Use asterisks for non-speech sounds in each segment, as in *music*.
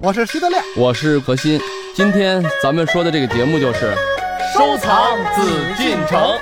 我是徐德亮，我是何鑫。今天咱们说的这个节目就是收藏紫禁城。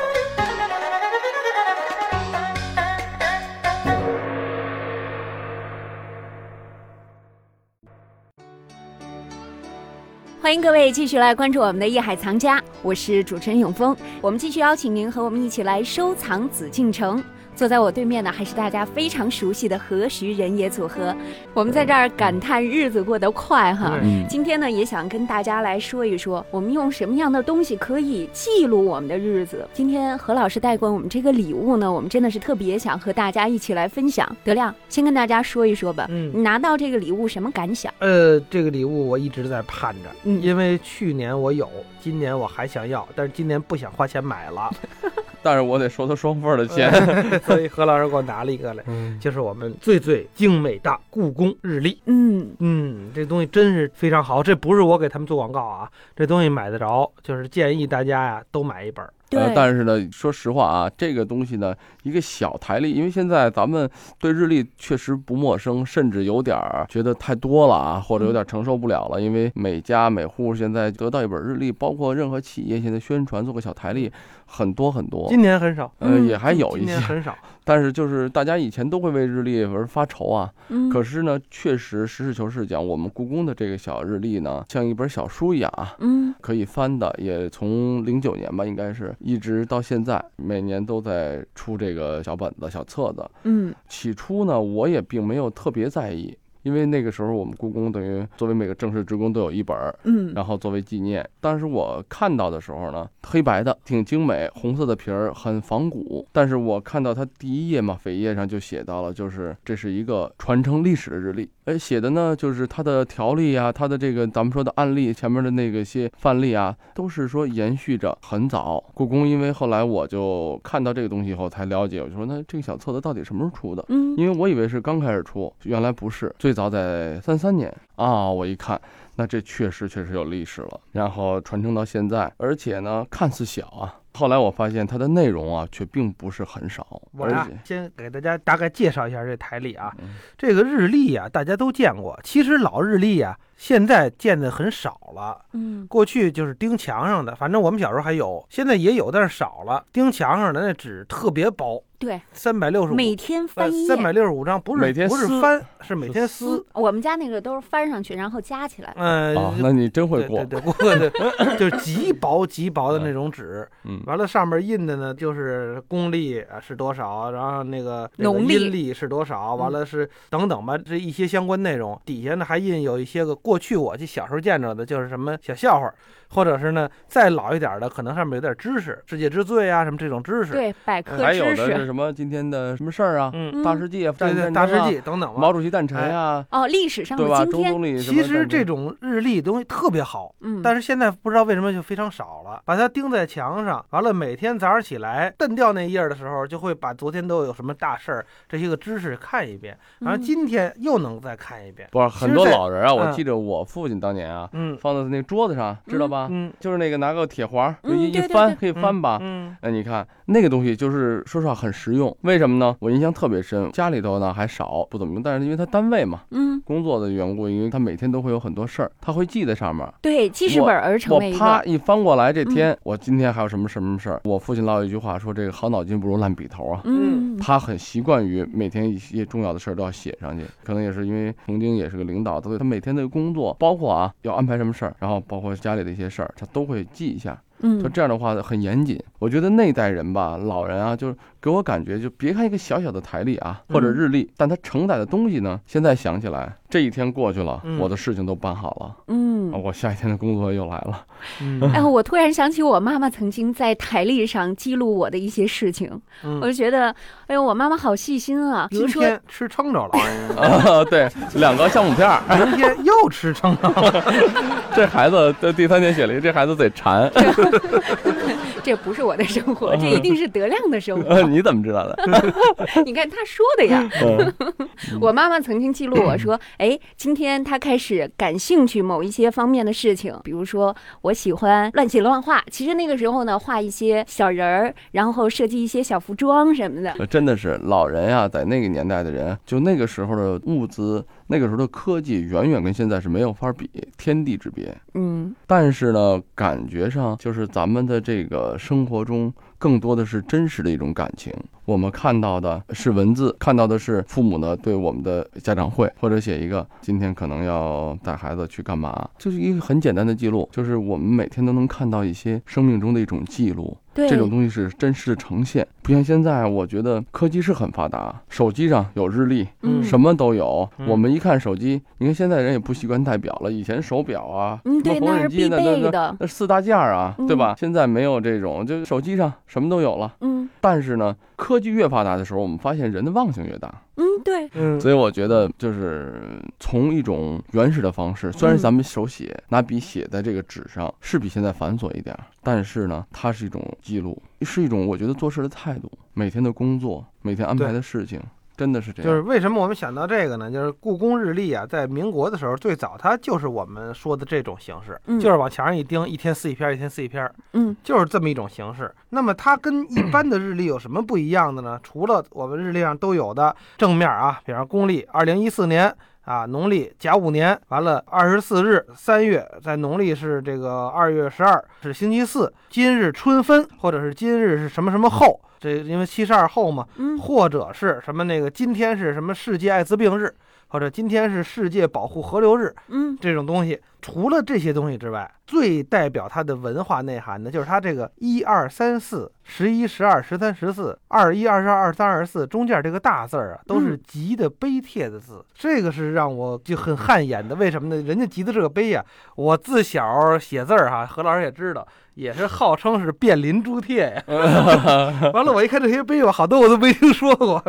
欢迎各位继续来关注我们的《夜海藏家》，我是主持人永峰。我们继续邀请您和我们一起来收藏紫禁城。坐在我对面的还是大家非常熟悉的何时人也组合。我们在这儿感叹日子过得快哈。嗯今天呢，也想跟大家来说一说，我们用什么样的东西可以记录我们的日子。今天何老师带过我们这个礼物呢，我们真的是特别想和大家一起来分享。德亮，先跟大家说一说吧，嗯你拿到这个礼物什么感想？呃，这个礼物我一直在盼着，嗯因为去年我有，今年我还想要，但是今年不想花钱买了，*laughs* 但是我得收他双份儿的钱。*laughs* 所以何老师给我拿了一个来，嗯就是我们最最精美的故宫日历。嗯，嗯，这东西真是非常好，这不是我给他们做广告啊，这东西买得着，就是建议大家呀都买一本呃，但是呢，说实话啊，这个东西呢，一个小台历，因为现在咱们对日历确实不陌生，甚至有点儿觉得太多了啊，或者有点承受不了了。因为每家每户现在得到一本日历，包括任何企业现在宣传做个小台历，很多很多。今年很少，呃，嗯也还有一些，年很少。*laughs* 但是就是大家以前都会为日历而发愁啊。嗯，可是呢，确实实事求是讲，我们故宫的这个小日历呢，像一本小书一样啊，嗯可以翻的，也从零九年吧，应该是一直到现在，每年都在出这个小本子、小册子。嗯起初呢，我也并没有特别在意，因为那个时候我们故宫等于作为每个正式职工都有一本儿，嗯，然后作为纪念。当时我看到的时候呢，黑白的，挺精美，红色的皮儿，很仿古。但是我看到它第一页嘛，扉页上就写到了，就是这是一个传承历史的日历。哎，写的呢就是它的条例啊，它的这个咱们说的案例，前面的那个些范例啊，都是说延续着很早。故宫因为后来我就看到这个东西以后才了解，我就说那这个小册子到底什么时候出的？嗯因为我以为是刚开始出，原来不是，最早在三三年啊。我一看，那这确实确实有历史了，然后传承到现在，而且呢，看似小啊，后来我发现它的内容啊，却并不是很少，我呀而且，先给大家大概介绍一下这台历啊。嗯这个日历啊，大家都见过。其实老日历啊，现在见的很少了。嗯过去就是钉墙上的，反正我们小时候还有，现在也有，但是少了。钉墙上的那纸特别薄，对，三百六十五，每天呃翻页。三百六十五张，不是每天不是撕翻，是每天撕。我们家那个都是翻上去，然后加起来。嗯、啊，那你真会过，对对对，过对，*laughs* 就是极薄极薄的那种纸，嗯完了上面印的呢就是公历啊是多少，然后那个那个农历是多少，完了是等等吧，这一些相关内容。底下呢还印有一些个过去我就小时候见着的，就是什么小笑话，或者是呢再老一点的，可能上面有点知识，世界之最啊什么这种知识。对，百科还有知识。的是什么今天的什么事儿啊，嗯，大世纪啊，对对，大世界等等。毛主席诞辰啊，哦，历史上对吧？的今天，中总理什么其实这种日历东西特别好，嗯，但是现在不知道为什么就非常少了，把它钉在墙上，完了每天早上起来蹬掉那页的时候，就会把昨天都有什么大事儿这些个知识看一遍，然后嗯今天又能再看一遍。不是很多老人啊，我嗯记得我父亲当年啊，嗯放在那桌子上，知道吧？嗯就是那个拿个铁环一一翻可以翻吧。嗯哎，你看那个东西，就是说实话很实用。为什么呢？我印象特别深，家里头呢还少，不怎么用，但是因为他单位嘛，嗯，工作的缘故，因为他每天都会有很多事儿，他会记在上面。对，记事本儿成我啪一翻过来，这天、我今天还有什么什么事儿？我父亲老有一句话说：“这个好脑筋不如烂笔头啊。”嗯，他很习惯于每天一些重要的事儿都要写上去，可能也是因为曾经也是个领导，所以他每天的工作，包括啊要安排什么事儿，然后包括家里的一些事儿，他都会记一下。就嗯，这样的话很严谨。我觉得那代人吧，老人啊，就是给我感觉，就别看一个小小的台历啊，或者日历，但它承载的东西呢，现在想起来，这一天过去了，嗯我的事情都办好了，嗯啊，我下一天的工作又来了。嗯哎，我突然想起我妈妈曾经在台历上记录我的一些事情，我嗯，就觉得，哎呦，我妈妈好细心啊。比如说，今天吃撑着了，*laughs* 啊，*laughs* 对，两个橡木片儿，*laughs* 明天又吃撑着了。这孩子的第三天写了一，这孩子得馋。这不是我的生活，这一定是德亮的生活。呃，你怎么知道的？*laughs* 你看他说的呀。嗯 *laughs* 我妈妈曾经记录我说，哎，今天她开始感兴趣某一些方面的事情，比如说我喜欢乱写乱画。其实那个时候呢，画一些小人儿，然后设计一些小服装什么的。呃真的是老人呀、在那个年代的人，就那个时候的物资那个时候的科技远远跟现在是没有法比，天地之别。嗯但是呢，感觉上就是咱们的这个生活中更多的是真实的一种感情。我们看到的是文字，看到的是父母呢对我们的家长会，或者写一个今天可能要带孩子去干嘛，就是一个很简单的记录，就是我们每天都能看到一些生命中的一种记录。对这种东西是真实的呈现，不像现在，我觉得科技是很发达，手机上有日历，嗯什么都有。嗯我们一看手机，你看现在人也不习惯戴表了，以前手表啊，嗯对什么缝纫那是必机那那那备的那四大件儿啊，对吧嗯？现在没有这种，就手机上什么都有了。嗯但是呢，科技越发达的时候，我们发现人的忘性越大。嗯对。嗯，所以我觉得，就是从一种原始的方式，虽然嗯。咱们手写拿笔写在这个纸上是比现在繁琐一点儿，但是呢，它是一种记录，是一种我觉得做事的态度，每天的工作，每天安排的事情，真的是这样。就是为什么我们想到这个呢？就是故宫日历啊，在民国的时候，最早它就是我们说的这种形式，嗯就是往墙上一钉，一天撕一篇，一天撕一篇，嗯就是这么一种形式。那么它跟一般的日历有什么不一样的呢？除了我们日历上都有的正面啊，比方公历二零一四年。啊，农历甲午年完了，二十四日三月，在农历是这个二月十二，是星期四。今日春分，或者是今日是什么什么后，这因为七十二后嘛，嗯或者是什么那个今天是什么世界艾滋病日，或者今天是世界保护河流日，嗯这种东西，除了这些东西之外，最代表它的文化内涵的就是它这个一二三四、十一、十二、十三、十四、二一、二十二、二三、二十四中间这个大字儿啊，都是嗯急的碑帖的字，这个是让我就很汗颜的。为什么呢？人家急的这个碑呀、我自小写字儿哈，何老师也知道。也是号称是变林朱帖呀，*laughs* 完了我一看这些碑吧，好多我都没听说过，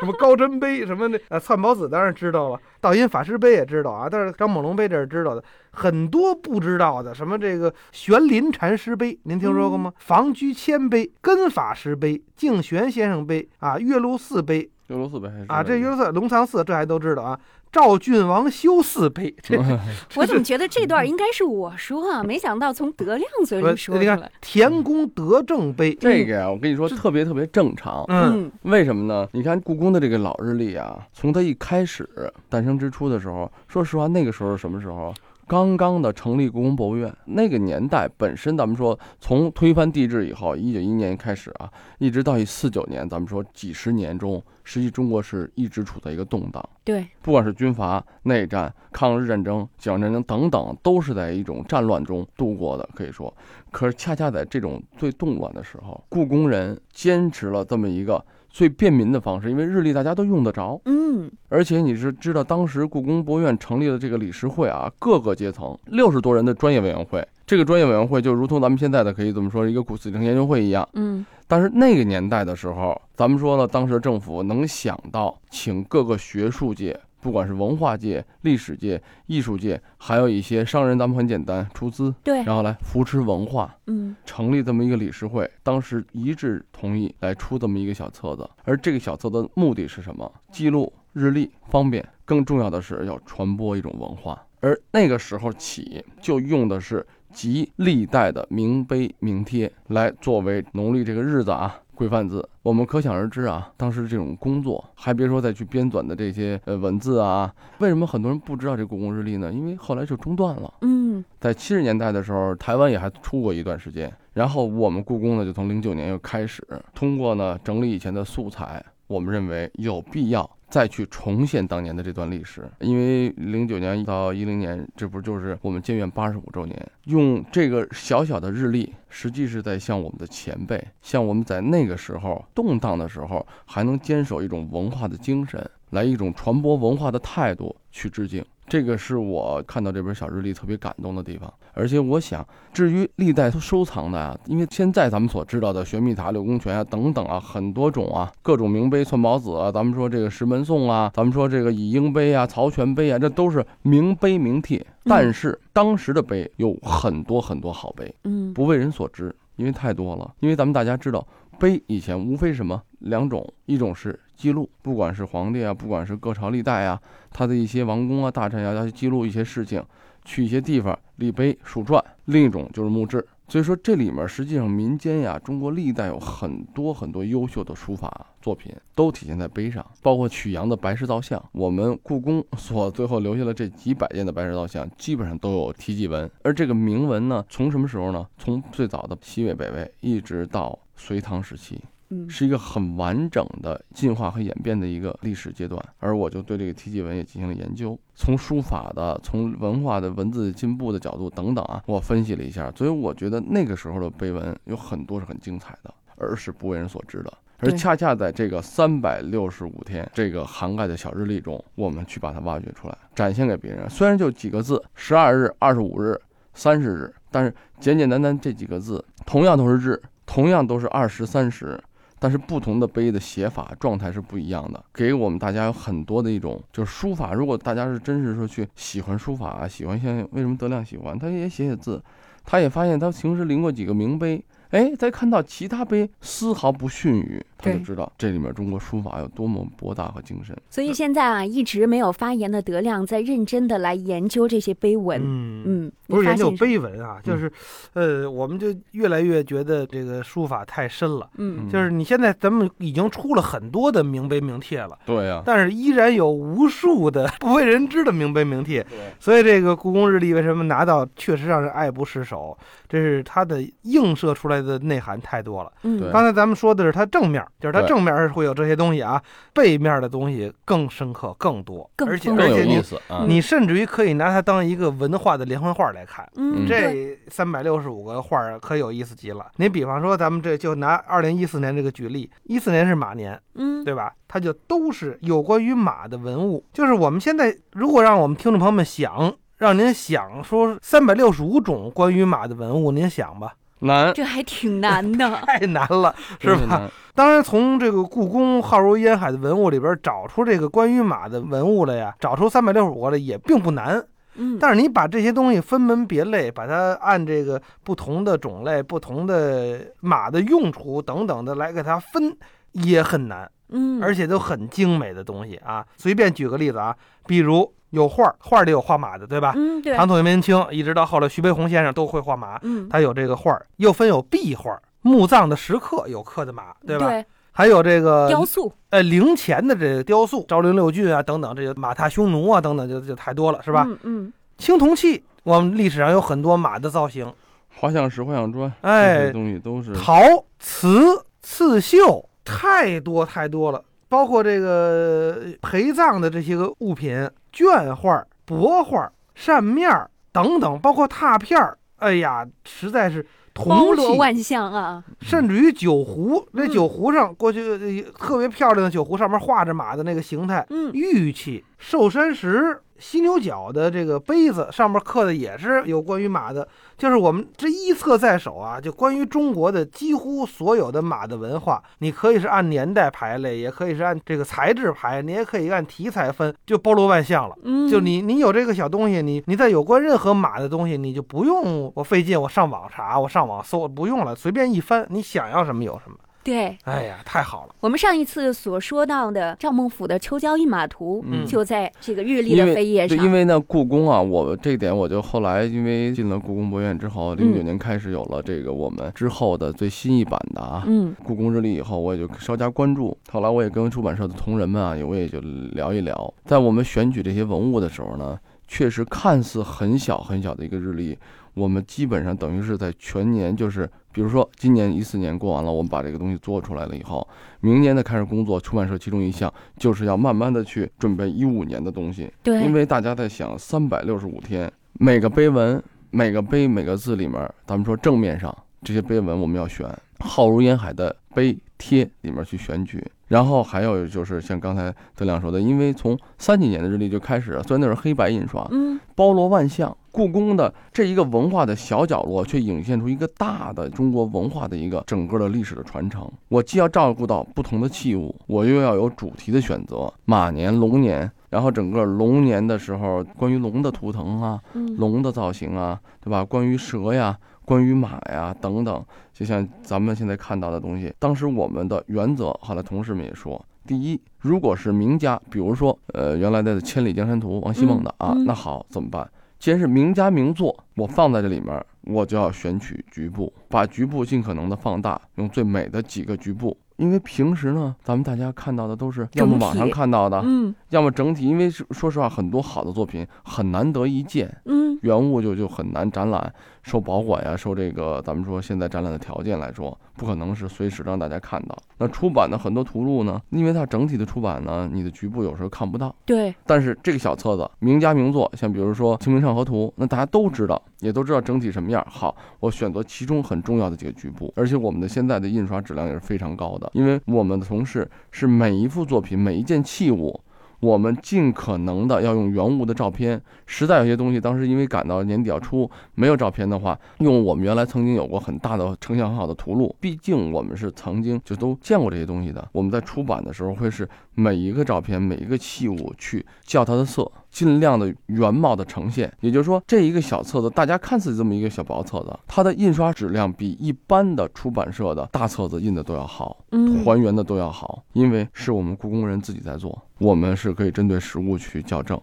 什么高真碑，什么那呃篡宝子当然知道了，道音法师碑也知道啊，但是张猛龙碑这是知道的，很多不知道的，什么这个玄林禅师碑，您听说过吗？房居谦碑、根法师碑、敬玄先生碑啊、岳麓寺碑岳麓寺碑，还是啊，这岳麓寺、龙藏寺这还都知道啊。赵郡王修寺碑，这 *laughs* 我怎么觉得这段应该是我说啊？没想到从德亮嘴里说出你看来。田公德政碑，这个呀，我跟你说特别特别正常。嗯嗯为什么呢？你看故宫的这个老日历啊，从它一开始诞生之初的时候，说实话，那个时候什么时候？刚刚的成立故宫博物院，那个年代本身，咱们说从推翻帝制以后，一九一一年开始啊，一直到一四九年，咱们说几十年中，实际中国是一直处在一个动荡，对，不管是军阀、内战、抗日战争、解放战争等等，都是在一种战乱中度过的，可以说。可是恰恰在这种最动乱的时候，故宫人坚持了这么一个最便民的方式，因为日历大家都用得着，嗯。而且你是知道，当时故宫博物院成立了这个理事会啊，各个阶层六十多人的专业委员会，这个专业委员会就如同咱们现在的可以怎么说一个古瓷城研究会一样。嗯。但是那个年代的时候，咱们说了，当时政府能想到请各个学术界，不管是文化界、历史界、艺术界，还有一些商人，咱们很简单出资，对，然后来扶持文化，嗯成立这么一个理事会，当时一致同意来出这么一个小册子。而这个小册子的目的是什么？记录日历方便，更重要的是要传播一种文化。而那个时候起，就用的是集历代的名碑名帖来作为农历这个日子啊规范字。我们可想而知啊，当时这种工作，还别说再去编纂的这些呃文字啊，为什么很多人不知道这故宫日历呢？因为后来就中断了。嗯在七十年代的时候，台湾也还出过一段时间。然后我们故宫呢，就从零九年又开始通过呢整理以前的素材，我们认为有必要再去重现当年的这段历史。因为零九年到一零年，这不就是我们建院八十五周年？用这个小小的日历，实际是在向我们的前辈，向我们在那个时候动荡的时候，还能坚守一种文化的精神，来一种传播文化的态度去致敬。这个是我看到这本小日历特别感动的地方，而且我想，至于历代收藏的啊，因为现在咱们所知道的玄秘塔、六宫泉啊等等啊，很多种啊，各种名碑、寸宝子啊，咱们说这个石门颂啊，咱们说这个以英碑啊、曹全碑啊，这都是名碑名帖。但是当时的碑有很多很多好碑，嗯不为人所知，因为太多了。因为咱们大家知道，碑以前无非什么两种，一种是记录，不管是皇帝啊，不管是各朝历代啊，他的一些王公啊、大臣啊，要去记录一些事情，去一些地方立碑树传；另一种就是墓志，所以说这里面实际上民间呀，中国历代有很多很多优秀的书法作品都体现在碑上，包括曲阳的白石造像，我们故宫 *laughs* 所最后留下了这几百件的白石造像，基本上都有题记文。而这个铭文呢，从什么时候呢？从最早的西魏、北魏，一直到隋唐时期。嗯是一个很完整的进化和演变的一个历史阶段，而我就对这个题记文也进行了研究，从书法的、从文化的文字进步的角度等等啊，我分析了一下，所以我觉得那个时候的碑文有很多是很精彩的，而是不为人所知的。而恰恰在这个三百六十五天这个涵盖的小日历中，我们去把它挖掘出来，展现给别人。虽然就几个字，十二日、二十五日、三十日，但是简简单单这几个字，同样都是日，同样都是二十三十，但是不同的碑的写法状态是不一样的，给我们大家有很多的一种就是书法。如果大家是真是说去喜欢书法，喜欢像为什么德亮喜欢，他也写写字，他也发现他平时临过几个名碑，哎，再看到其他碑丝毫不逊于，他就知道这里面中国书法有多么博大和精深。所以现在啊，一直没有发言的德亮在认真的来研究这些碑文。嗯。嗯，不是研究碑文啊，就是，呃，我们就越来越觉得这个书法太深了。嗯就是你现在咱们已经出了很多的名碑名帖了，对呀、但是依然有无数的不为人知的名碑名帖。对，所以这个故宫日历为什么拿到，确实让人爱不释手。这是它的映射出来的内涵太多了。嗯刚才咱们说的是它正面，就是它正面是会有这些东西啊，背面的东西更深刻、更多，更而且更有意而且你思啊。你甚至于可以拿它当一个文化的连环画来看。嗯，这三百六十五个画儿可有意思极了。你比方说，咱们这就拿二零一四年这个举例，一四年是马年，嗯，对吧？它就都是有关于马的文物。就是我们现在如果让我们听众朋友们想，让您想说三百六十五种关于马的文物，您想吧，难，这还挺难的。*laughs* 太难了，是吧？当然，从这个故宫浩如烟海的文物里边找出这个关于马的文物来呀，找出三百六十五个来也并不难。嗯，但是你把这些东西分门别类，把它按这个不同的种类、不同的马的用处等等的来给它分，也很难，嗯，而且都很精美的东西啊。随便举个例子啊，比如有画儿，画儿里有画马的，对吧？嗯，对，唐宋元明清一直到后来徐悲鸿先生都会画马，嗯，他有这个画儿，又分有壁画。墓葬的石刻有刻的马，对吧？对，还有这个雕塑，呃陵前的这个雕塑，昭陵六骏啊等等，这个马踏匈奴啊等等，就就太多了，是吧？嗯嗯，青铜器，我们历史上有很多马的造型，画像石、画像砖，这哎些，东西都是陶、瓷、刺绣，太多太多了，包括这个陪葬的这些个物品，绢画、帛画、扇面儿等等，包括拓片儿，哎呀，实在是包铜器，罗万象啊。甚至于酒壶，那嗯酒壶上过去呃特别漂亮的酒壶上面画着马的那个形态，嗯，玉器、寿山石、犀牛角的这个杯子上面刻的也是有关于马的，就是我们这一册在手啊，就关于中国的几乎所有的马的文化，你可以是按年代排类，也可以是按这个材质排，你也可以按题材分，就包罗万象了。嗯，就你你有这个小东西，你你在有关任何马的东西，你就不用我费劲，我上网查，我上网搜，不用了，随便一翻，你想要什么有什么。对哎呀，太好了！我们上一次所说到的赵孟俯的《秋郊一马图》，嗯就在这个日历的扉页对，上。因为呢，故宫啊，我这点我就后来因为进了故宫博物院之后，零九嗯年开始有了这个我们之后的最新一版的啊。嗯故宫日历以后，我也就稍加关注。后来我也跟出版社的同仁们啊，我也就聊一聊。在我们选取这些文物的时候呢，确实看似很小很小的一个日历，我们基本上等于是在全年，就是比如说今年一四年过完了，我们把这个东西做出来了以后，明年的开始工作，出版社其中一项就是要慢慢的去准备一五年的东西。对，因为大家在想三百六十五天，每个碑文、每个碑、每个字里面，咱们说正面上这些碑文我们要选，浩如烟海的碑贴里面去选取。然后还有就是像刚才德亮说的，因为从三几年的日历就开始，虽然那是黑白印刷，嗯包罗万象，故宫的这一个文化的小角落，却涌现出一个大的中国文化的一个整个的历史的传承。我既要照顾到不同的器物，我又要有主题的选择，马年、龙年，然后整个龙年的时候，关于龙的图腾啊，嗯，龙的造型啊，对吧？关于蛇呀，关于马呀等等，就像咱们现在看到的东西，当时我们的原则，后来同事们也说，第一，如果是名家，比如说呃原来的《千里江山图》王希孟的啊，那好怎么办？既然是名家名作，我放在这里面，我就要选取局部，把局部尽可能的放大，用最美的几个局部。因为平时呢，咱们大家看到的都是要么网上看到的，嗯要么整体。因为说实话，很多好的作品很难得一见，嗯原物就就很难展览，受保管呀，受这个咱们说现在展览的条件来说，不可能是随时让大家看到。那出版的很多图录呢，因为它整体的出版呢，你的局部有时候看不到。对，但是这个小册子名家名作，像比如说《清明上河图》，那大家都知道，也都知道整体什么样。好，我选择其中很重要的几个局部，而且我们的现在的印刷质量也是非常高的，因为我们的同事是每一幅作品、每一件器物。我们尽可能的要用原物的照片，实在有些东西，当时因为赶到年底要出，没有照片的话，用我们原来曾经有过很大的成像很好的图录，毕竟我们是曾经就都见过这些东西的。我们在出版的时候会是每一个照片、每一个器物去校它的色，尽量的原貌的呈现。也就是说，这一个小册子，大家看似这么一个小薄册子，它的印刷质量比一般的出版社的大册子印的都要好。嗯还原的都要好，因为是我们故宫人自己在做，我们是可以针对实物去校正。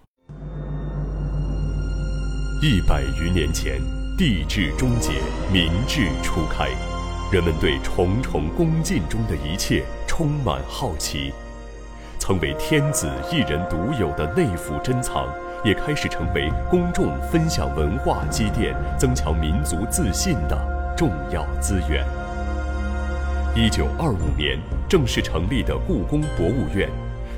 一百余年前，帝制终结，民智初开，人们对重重宫禁中的一切充满好奇。曾为天子一人独有的内府珍藏，也开始成为公众分享文化积淀、增强民族自信的重要资源。一九二五年正式成立的故宫博物院，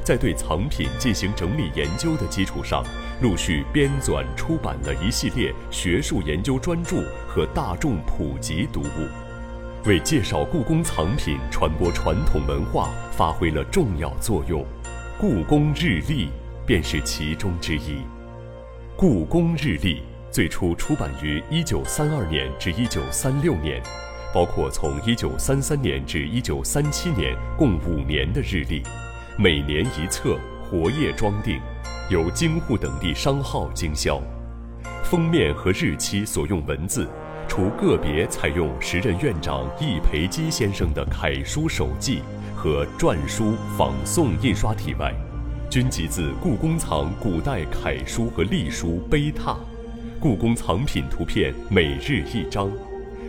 在对藏品进行整理研究的基础上，陆续编纂出版了一系列学术研究专著和大众普及读物，为介绍故宫藏品、传播传统文化发挥了重要作用。故宫日历便是其中之一。故宫日历最初出版于1932年至1936年，包括从1933年至1937年共五年的日历，每年一册，活页装订，由京沪等地商号经销。封面和日期所用文字，除个别采用时任院长易培基先生的楷书手记和篆书仿宋印刷体外，均集自故宫藏古代楷书和隶书碑拓，故宫藏品图片每日一张，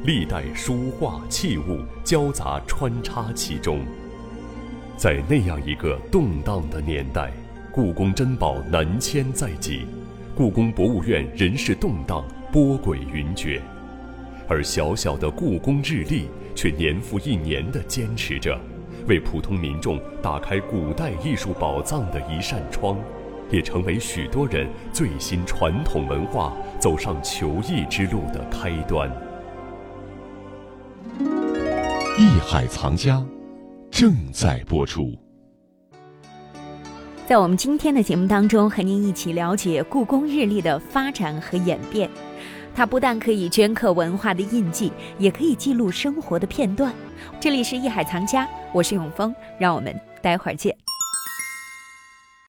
历代书画器物交杂穿插其中。在那样一个动荡的年代，故宫珍宝南迁在即，故宫博物院人事动荡，波诡云谲，而小小的故宫日历却年复一年地坚持着，为普通民众打开古代艺术宝藏的一扇窗，也成为许多人最新传统文化走上求艺之路的开端。艺海藏家正在播出。在我们今天的节目当中，和您一起了解故宫日历的发展和演变。它不但可以镌刻文化的印记，也可以记录生活的片段。这里是艺海藏家，我是永峰，让我们待会儿见。